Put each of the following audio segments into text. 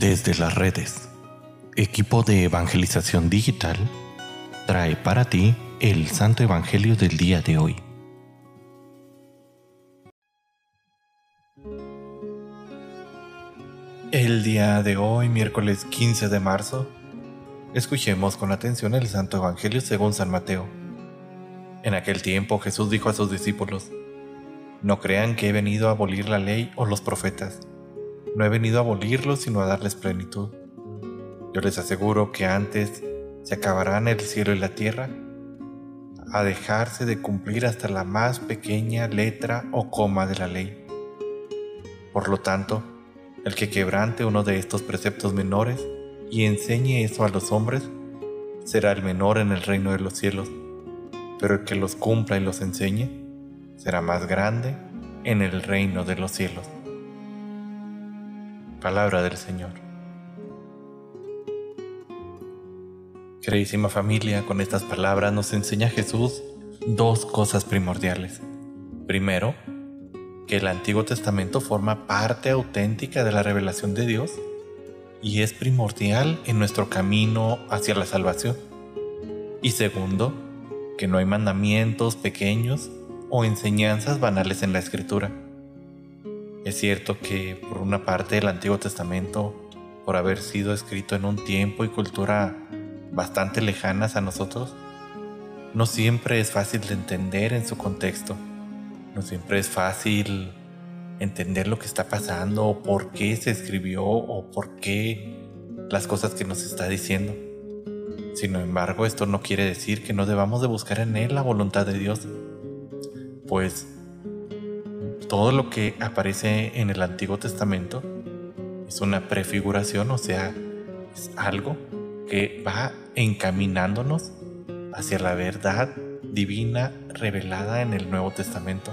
Desde las redes, equipo de evangelización digital trae para ti el Santo Evangelio del día de hoy. El día de hoy, miércoles 15 de marzo, escuchemos con atención el Santo Evangelio según San Mateo. En aquel tiempo Jesús dijo a sus discípulos, No crean que he venido a abolir la ley o los profetas. No he venido a abolirlos sino a darles plenitud. Yo les aseguro que antes se acabarán el cielo y la tierra a dejarse de cumplir hasta la más pequeña letra o coma de la ley. Por lo tanto, el que quebrante uno de estos preceptos menores y enseñe eso a los hombres, será el menor en el reino de los cielos, pero el que los cumpla y los enseñe, será más grande en el reino de los cielos. Palabra del Señor. Queridísima familia, con estas palabras nos enseña Jesús dos cosas primordiales. Primero, que el Antiguo Testamento forma parte auténtica de la revelación de Dios y es primordial en nuestro camino hacia la salvación. Y segundo, que no hay mandamientos pequeños o enseñanzas banales en la Escritura es cierto que por una parte el Antiguo Testamento, por haber sido escrito en un tiempo y cultura bastante lejanas a nosotros, no siempre es fácil de entender en su contexto. No siempre es fácil entender lo que está pasando o por qué se escribió o por qué las cosas que nos está diciendo. Sin embargo, esto no quiere decir que no debamos de buscar en él la voluntad de Dios, pues todo lo que aparece en el Antiguo Testamento es una prefiguración, o sea, es algo que va encaminándonos hacia la verdad divina revelada en el Nuevo Testamento.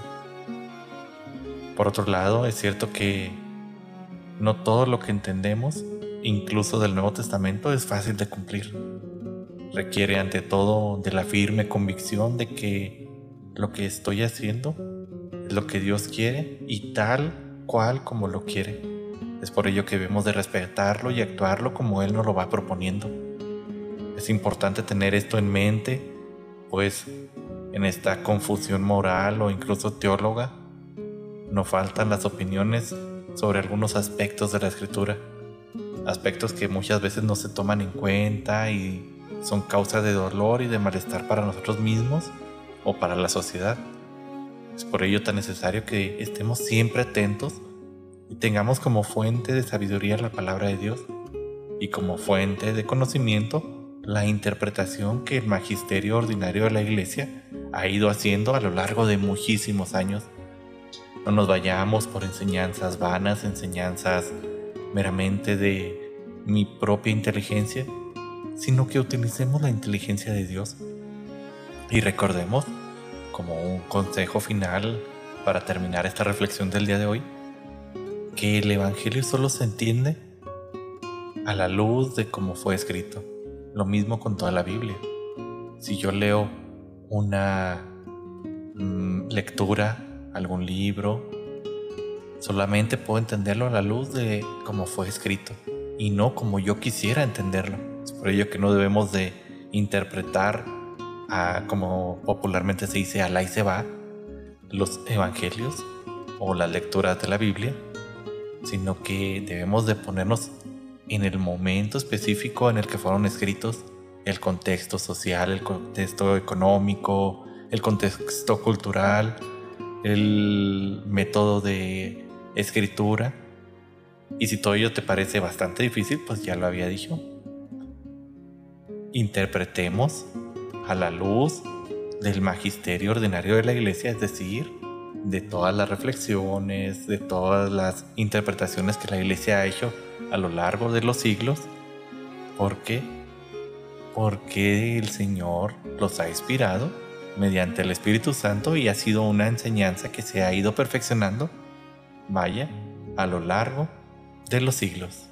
Por otro lado, es cierto que no todo lo que entendemos, incluso del Nuevo Testamento, es fácil de cumplir. Requiere ante todo de la firme convicción de que lo que estoy haciendo lo que Dios quiere y tal cual como lo quiere. Es por ello que debemos de respetarlo y actuarlo como Él nos lo va proponiendo. Es importante tener esto en mente, pues en esta confusión moral o incluso teóloga, no faltan las opiniones sobre algunos aspectos de la escritura, aspectos que muchas veces no se toman en cuenta y son causa de dolor y de malestar para nosotros mismos o para la sociedad. Es por ello tan necesario que estemos siempre atentos y tengamos como fuente de sabiduría la palabra de Dios y como fuente de conocimiento la interpretación que el magisterio ordinario de la iglesia ha ido haciendo a lo largo de muchísimos años. No nos vayamos por enseñanzas vanas, enseñanzas meramente de mi propia inteligencia, sino que utilicemos la inteligencia de Dios. Y recordemos como un consejo final para terminar esta reflexión del día de hoy, que el Evangelio solo se entiende a la luz de cómo fue escrito. Lo mismo con toda la Biblia. Si yo leo una mm, lectura, algún libro, solamente puedo entenderlo a la luz de cómo fue escrito y no como yo quisiera entenderlo. Es por ello que no debemos de interpretar como popularmente se dice, a y se va, los evangelios o las lecturas de la Biblia, sino que debemos de ponernos en el momento específico en el que fueron escritos, el contexto social, el contexto económico, el contexto cultural, el método de escritura. Y si todo ello te parece bastante difícil, pues ya lo había dicho. Interpretemos a la luz del magisterio ordinario de la iglesia, es decir, de todas las reflexiones, de todas las interpretaciones que la iglesia ha hecho a lo largo de los siglos. ¿Por qué? Porque el Señor los ha inspirado mediante el Espíritu Santo y ha sido una enseñanza que se ha ido perfeccionando, vaya, a lo largo de los siglos.